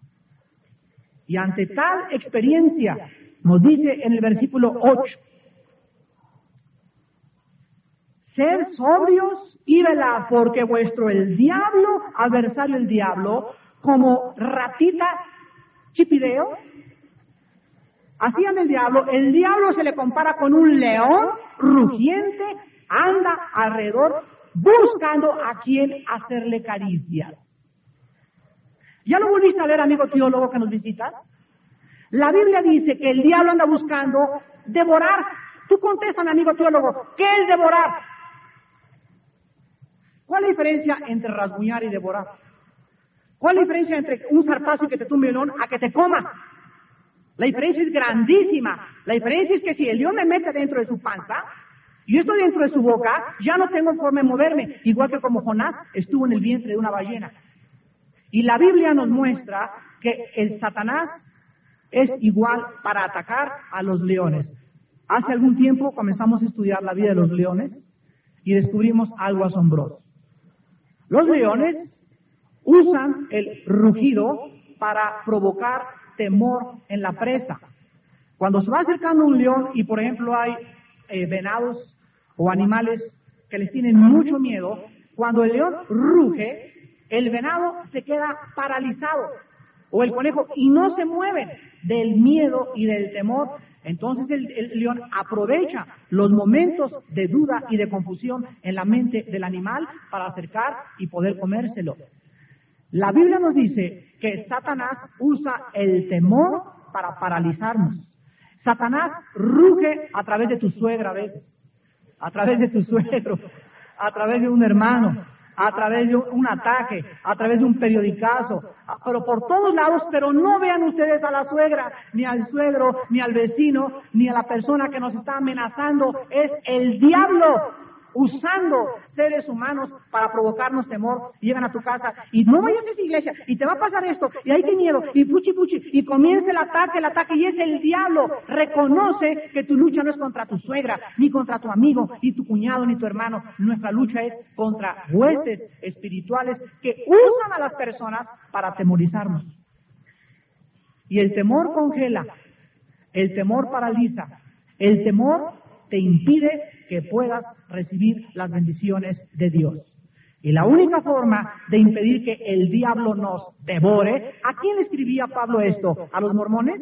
Y ante tal experiencia, nos dice en el versículo 8, ser sobrios y velad, porque vuestro el diablo, adversario el diablo, como ratita chipideo, hacían el diablo, el diablo se le compara con un león rugiente, anda alrededor buscando a quien hacerle caricias. ¿Ya lo volviste a leer, amigo teólogo que nos visitas? La Biblia dice que el diablo anda buscando devorar. Tú contestas, amigo teólogo, ¿qué es devorar? ¿Cuál es la diferencia entre rasguñar y devorar? ¿Cuál es la diferencia entre un zarpazo y que te tumbe un a que te coma? La diferencia es grandísima. La diferencia es que si el león me mete dentro de su panza, y estoy dentro de su boca, ya no tengo forma de moverme, igual que como Jonás estuvo en el vientre de una ballena. Y la Biblia nos muestra que el Satanás es igual para atacar a los leones. Hace algún tiempo comenzamos a estudiar la vida de los leones y descubrimos algo asombroso. Los leones usan el rugido para provocar temor en la presa. Cuando se va acercando un león y, por ejemplo, hay eh, venados o animales que les tienen mucho miedo, cuando el león ruge, el venado se queda paralizado o el conejo y no se mueven del miedo y del temor. Entonces el, el, león aprovecha los momentos de duda y de confusión en la mente del animal para acercar y poder comérselo. La Biblia nos dice que Satanás usa el temor para paralizarnos. Satanás ruge a través de tu suegra a veces, a través de tu suegro, a través de un hermano, a través de un ataque, a través de un periodicazo, pero por todos lados, pero no vean ustedes a la suegra, ni al suegro, ni al vecino, ni a la persona que nos está amenazando, es el diablo usando seres humanos para provocarnos temor, llegan a tu casa y no vayas a esa iglesia y te va a pasar esto y hay que miedo y puchi puchi y comienza el ataque, el ataque y es el diablo. Reconoce que tu lucha no es contra tu suegra, ni contra tu amigo, ni tu cuñado, ni tu hermano. Nuestra lucha es contra huestes espirituales que usan a las personas para atemorizarnos. Y el temor congela, el temor paraliza, el temor te impide que puedas recibir las bendiciones de Dios. Y la única forma de impedir que el diablo nos devore, ¿a quién escribía Pablo esto? ¿A los mormones?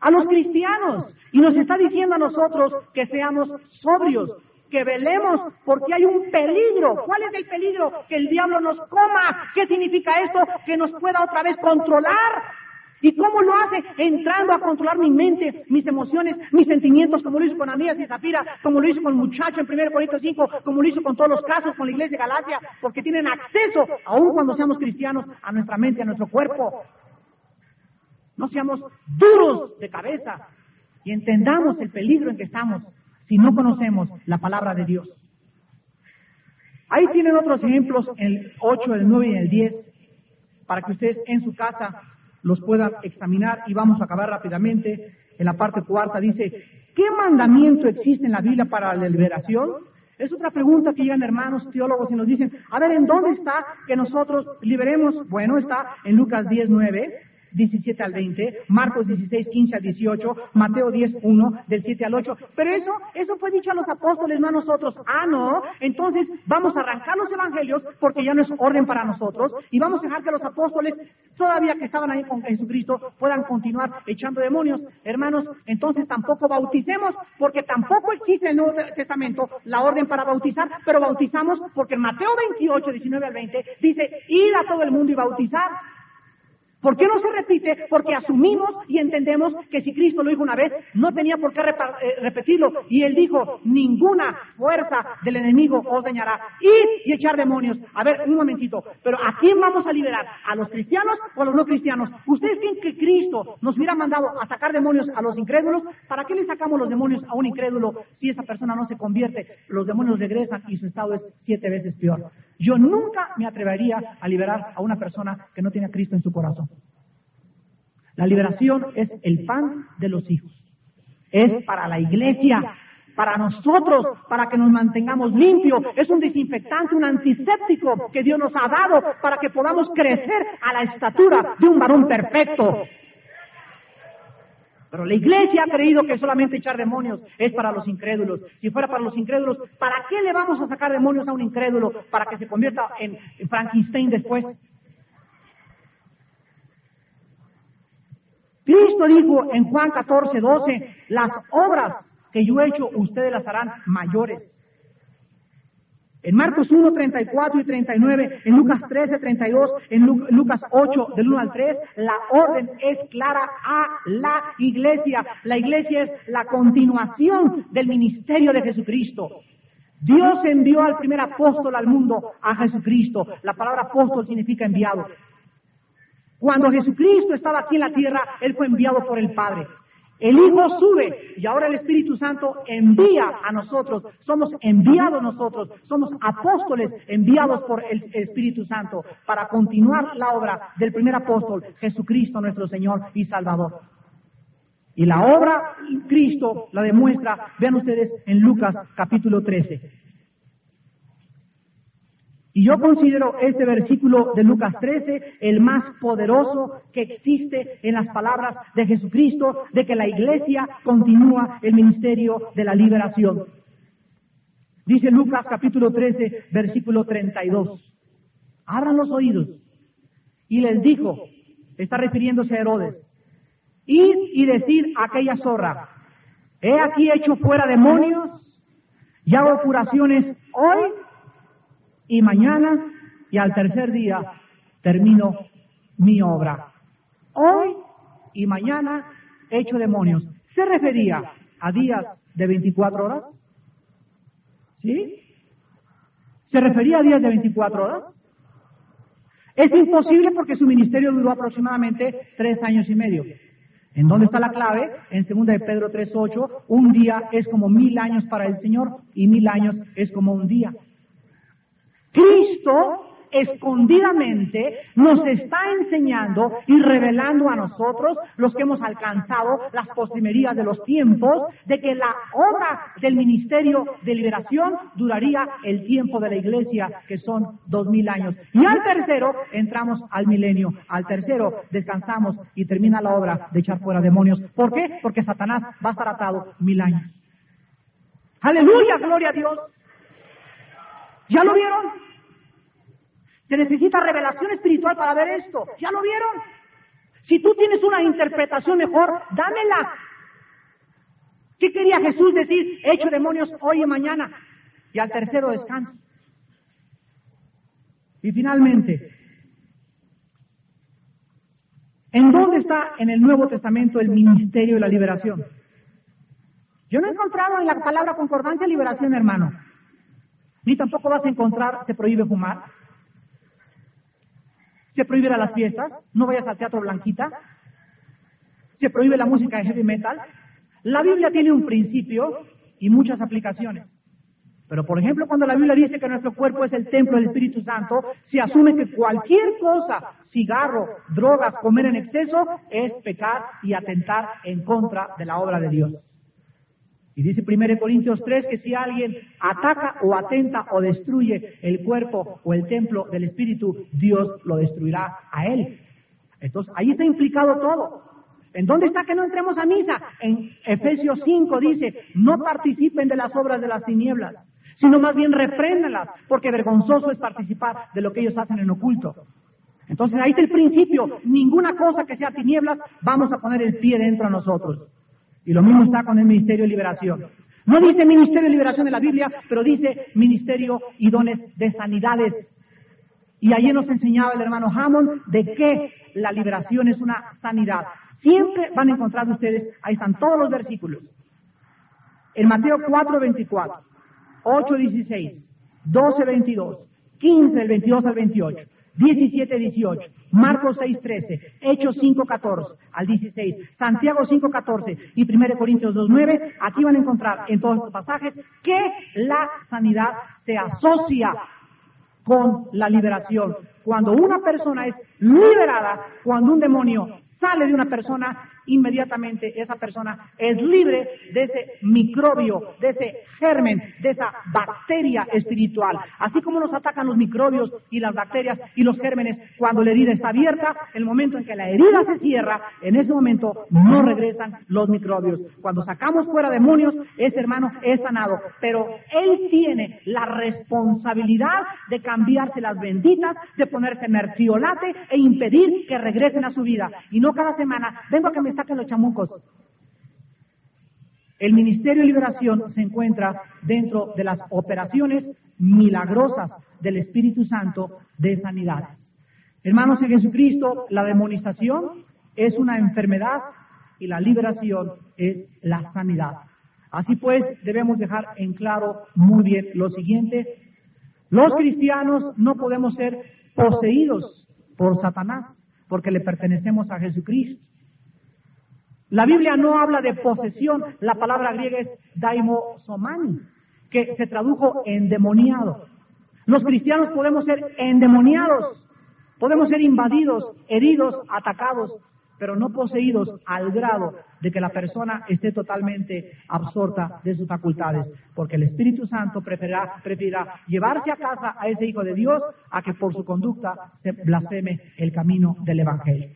A los cristianos. Y nos está diciendo a nosotros que seamos sobrios, que velemos porque hay un peligro. ¿Cuál es el peligro? Que el diablo nos coma. ¿Qué significa esto? Que nos pueda otra vez controlar. ¿Y cómo lo hace? Entrando a controlar mi mente, mis emociones, mis sentimientos, como lo hizo con Anías y Zafira, como lo hizo con el muchacho en 1 Corintios 5, como lo hizo con todos los casos, con la iglesia de Galacia, porque tienen acceso, aun cuando seamos cristianos, a nuestra mente, a nuestro cuerpo. No seamos duros de cabeza y entendamos el peligro en que estamos si no conocemos la palabra de Dios. Ahí tienen otros ejemplos, el 8, el 9 y el 10, para que ustedes en su casa los puedan examinar y vamos a acabar rápidamente. En la parte cuarta dice, ¿qué mandamiento existe en la Biblia para la liberación? Es otra pregunta que llegan hermanos teólogos y nos dicen, a ver, ¿en dónde está que nosotros liberemos? Bueno, está en Lucas 10, 9. 17 al 20, Marcos 16, 15 al 18, Mateo 10, 1, del 7 al 8. Pero eso, eso fue dicho a los apóstoles, no a nosotros. Ah, no. Entonces vamos a arrancar los evangelios porque ya no es orden para nosotros y vamos a dejar que los apóstoles, todavía que estaban ahí con Jesucristo, puedan continuar echando demonios. Hermanos, entonces tampoco bauticemos porque tampoco existe en el Nuevo Testamento la orden para bautizar, pero bautizamos porque en Mateo 28, 19 al 20 dice, ir a todo el mundo y bautizar. ¿Por qué no se repite? Porque asumimos y entendemos que si Cristo lo dijo una vez, no tenía por qué eh, repetirlo. Y Él dijo, ninguna fuerza del enemigo os dañará. Ir y echar demonios. A ver, un momentito. Pero ¿a quién vamos a liberar? ¿A los cristianos o a los no cristianos? ¿Ustedes creen que Cristo nos hubiera mandado a sacar demonios a los incrédulos? ¿Para qué le sacamos los demonios a un incrédulo si esa persona no se convierte? Los demonios regresan y su estado es siete veces peor. Yo nunca me atrevería a liberar a una persona que no tiene a Cristo en su corazón. La liberación es el pan de los hijos. Es para la iglesia, para nosotros, para que nos mantengamos limpios. Es un desinfectante, un antiséptico que Dios nos ha dado para que podamos crecer a la estatura de un varón perfecto. Pero la iglesia ha creído que solamente echar demonios es para los incrédulos. Si fuera para los incrédulos, ¿para qué le vamos a sacar demonios a un incrédulo para que se convierta en, Frankenstein después? Cristo dijo en Juan 14, 12, las obras que yo he hecho, ustedes las harán mayores. En Marcos 1, 34 y 39, en Lucas 13, 32, en Lucas 8, del 1 al 3, la orden es clara a la iglesia. La iglesia es la continuación del ministerio de Jesucristo. Dios envió al primer apóstol al mundo, a Jesucristo. La palabra apóstol significa enviado. Cuando Jesucristo estaba aquí en la tierra, Él fue enviado por el Padre. El Hijo sube y ahora el Espíritu Santo envía a nosotros. Somos enviados nosotros. Somos apóstoles enviados por el Espíritu Santo para continuar la obra del primer apóstol, Jesucristo nuestro Señor y Salvador. Y la obra Cristo la demuestra, vean ustedes en Lucas capítulo 13. Y yo considero este versículo de Lucas 13 el más poderoso que existe en las palabras de Jesucristo, de que la iglesia continúa el ministerio de la liberación. Dice Lucas capítulo 13, versículo 32. Abran los oídos. Y les dijo, está refiriéndose a Herodes, id y decir a aquella zorra, he aquí hecho fuera demonios y hago curaciones hoy y mañana y al tercer día termino mi obra. Hoy y mañana he hecho demonios. ¿Se refería a días de 24 horas? ¿Sí? ¿Se refería a días de 24 horas? Es imposible porque su ministerio duró aproximadamente tres años y medio. ¿En dónde está la clave? En 2 de Pedro 3.8, un día es como mil años para el Señor y mil años es como un día. Cristo escondidamente nos está enseñando y revelando a nosotros, los que hemos alcanzado las postrimerías de los tiempos, de que la obra del ministerio de liberación duraría el tiempo de la iglesia, que son dos mil años. Y al tercero entramos al milenio. Al tercero descansamos y termina la obra de echar fuera demonios. ¿Por qué? Porque Satanás va a estar atado mil años. Aleluya, gloria a Dios. ¿Ya lo vieron? Se necesita revelación espiritual para ver esto. ¿Ya lo vieron? Si tú tienes una interpretación mejor, dámela. ¿Qué quería Jesús decir? He hecho demonios hoy y mañana. Y al tercero descanso. Y finalmente, ¿en dónde está en el Nuevo Testamento el ministerio de la liberación? Yo no he encontrado en la palabra concordancia liberación, hermano. Ni tampoco vas a encontrar, se prohíbe fumar. Se prohíbe a las fiestas, no vayas al teatro Blanquita. Se prohíbe la música de heavy metal. La Biblia tiene un principio y muchas aplicaciones. Pero, por ejemplo, cuando la Biblia dice que nuestro cuerpo es el templo del Espíritu Santo, se asume que cualquier cosa, cigarro, drogas, comer en exceso, es pecar y atentar en contra de la obra de Dios. Y dice 1 Corintios 3 que si alguien ataca o atenta o destruye el cuerpo o el templo del Espíritu, Dios lo destruirá a él. Entonces, ahí está implicado todo. ¿En dónde está que no entremos a misa? En Efesios 5 dice, no participen de las obras de las tinieblas, sino más bien repréndanlas, porque vergonzoso es participar de lo que ellos hacen en oculto. Entonces ahí está el principio, ninguna cosa que sea tinieblas, vamos a poner el pie dentro a nosotros. Y lo mismo está con el Ministerio de Liberación. No dice Ministerio de Liberación en la Biblia, pero dice Ministerio y dones de sanidades. Y allí nos enseñaba el hermano Hammond de que la liberación es una sanidad. Siempre van a encontrar ustedes, ahí están todos los versículos. En Mateo 4, 24, 8, 16, 12, 22, 15, del 22 al 28, 17, 18, Marcos 6, 13, Hechos 5, 14 al 16, Santiago 5, 14 y 1 Corintios 2, 9, aquí van a encontrar en todos estos pasajes que la sanidad se asocia con la liberación. Cuando una persona es liberada, cuando un demonio sale de una persona, inmediatamente esa persona es libre de ese microbio, de ese germen, de esa bacteria espiritual. Así como nos atacan los microbios y las bacterias y los gérmenes cuando la herida está abierta, el momento en que la herida se cierra, en ese momento no regresan los microbios. Cuando sacamos fuera demonios, ese hermano es sanado, pero él tiene la responsabilidad de cambiarse las benditas, de ponerse merciolate e impedir que regresen a su vida. Y no cada semana, vengo a que me saquen los chamucos. El ministerio de liberación se encuentra dentro de las operaciones milagrosas del Espíritu Santo de sanidad. Hermanos en Jesucristo, la demonización es una enfermedad y la liberación es la sanidad. Así pues, debemos dejar en claro muy bien lo siguiente. Los cristianos no podemos ser poseídos por Satanás porque le pertenecemos a Jesucristo. La Biblia no habla de posesión, la palabra griega es daimosomani, que se tradujo endemoniado. Los cristianos podemos ser endemoniados, podemos ser invadidos, heridos, atacados, pero no poseídos al grado de que la persona esté totalmente absorta de sus facultades, porque el Espíritu Santo preferirá, llevarse a casa a ese Hijo de Dios a que por su conducta se blasfeme el camino del Evangelio.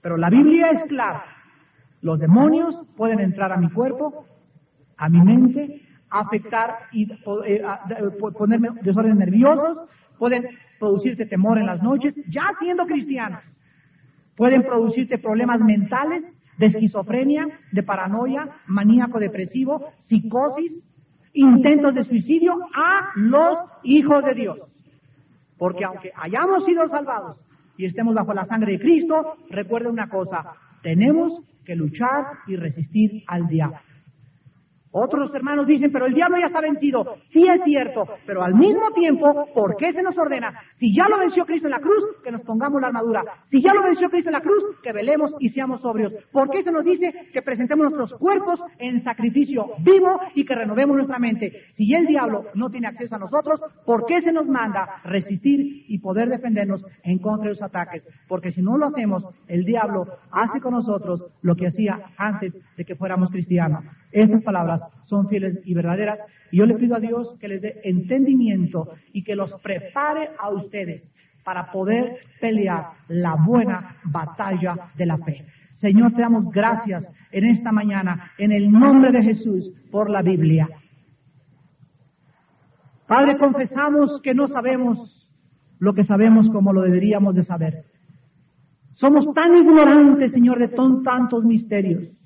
Pero la Biblia es clara, los demonios pueden entrar a mi cuerpo, a mi mente, afectar y eh, ponerme desórdenes nerviosos, pueden producirte temor en las noches, ya siendo cristianos. Pueden producirte problemas mentales, de esquizofrenia, de paranoia, maníaco depresivo, psicosis, intentos de suicidio a los hijos de Dios. Porque aunque hayamos sido salvados y estemos bajo la sangre de Cristo, recuerden una cosa, tenemos que luchar y resistir al diablo. Otros hermanos dicen, pero el diablo ya está vencido. Sí es cierto, pero al mismo tiempo, ¿por qué se nos ordena? Si ya lo venció Cristo en la cruz, que nos pongamos la armadura. Si ya lo venció Cristo en la cruz, que velemos y seamos sobrios. ¿Por qué se nos dice que presentemos nuestros cuerpos en sacrificio vivo y que renovemos nuestra mente? Si el diablo no tiene acceso a nosotros, ¿por qué se nos manda resistir y poder defendernos en contra de los ataques? Porque si no lo hacemos, el diablo hace con nosotros lo que hacía antes de que fuéramos cristianos. Estas palabras son fieles y verdaderas. Y yo le pido a Dios que les dé entendimiento y que los prepare a ustedes para poder pelear la buena batalla de la fe. Señor, te damos gracias en esta mañana, en el nombre de Jesús, por la Biblia. Padre, confesamos que no sabemos lo que sabemos como lo deberíamos de saber. Somos tan ignorantes, Señor, de tantos misterios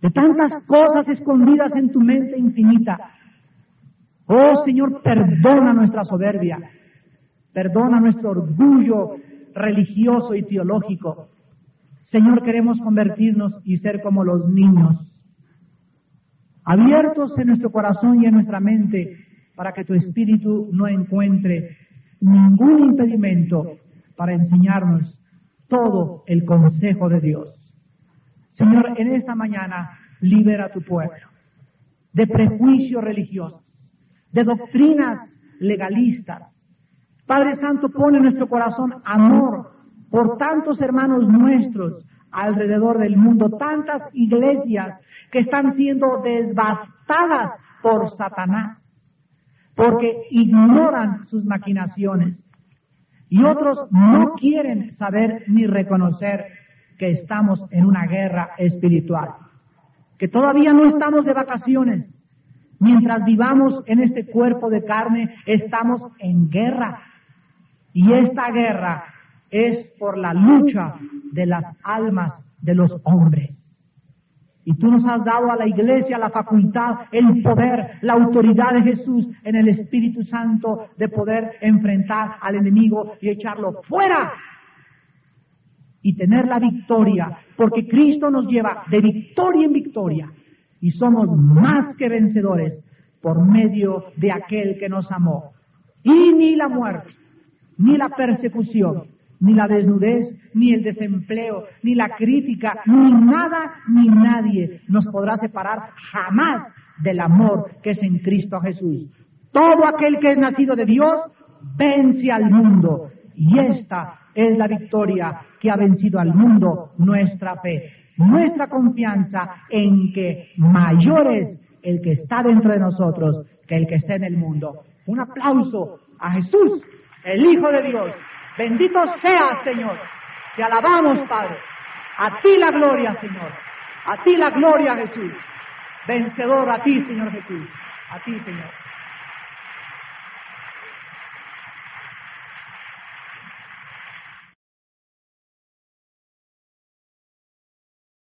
de tantas cosas escondidas en tu mente infinita. Oh Señor, perdona nuestra soberbia, perdona nuestro orgullo religioso y teológico. Señor, queremos convertirnos y ser como los niños, abiertos en nuestro corazón y en nuestra mente para que tu espíritu no encuentre ningún impedimento para enseñarnos todo el consejo de Dios. Señor, en esta mañana libera a tu pueblo de prejuicios religiosos, de doctrinas legalistas. Padre Santo, pone en nuestro corazón amor por tantos hermanos nuestros alrededor del mundo, tantas iglesias que están siendo devastadas por Satanás, porque ignoran sus maquinaciones. Y otros no quieren saber ni reconocer que estamos en una guerra espiritual, que todavía no estamos de vacaciones. Mientras vivamos en este cuerpo de carne, estamos en guerra. Y esta guerra es por la lucha de las almas de los hombres. Y tú nos has dado a la iglesia la facultad, el poder, la autoridad de Jesús en el Espíritu Santo de poder enfrentar al enemigo y echarlo fuera y tener la victoria, porque Cristo nos lleva de victoria en victoria y somos más que vencedores por medio de aquel que nos amó. Y ni la muerte, ni la persecución, ni la desnudez, ni el desempleo, ni la crítica, ni nada, ni nadie nos podrá separar jamás del amor que es en Cristo Jesús. Todo aquel que es nacido de Dios vence al mundo. Y esta es la victoria que ha vencido al mundo, nuestra fe, nuestra confianza en que mayor es el que está dentro de nosotros que el que está en el mundo. Un aplauso a Jesús, el Hijo de Dios. Bendito sea, Señor. Te alabamos, Padre. A ti la gloria, Señor. A ti la gloria, Jesús. Vencedor a ti, Señor Jesús. A ti, Señor.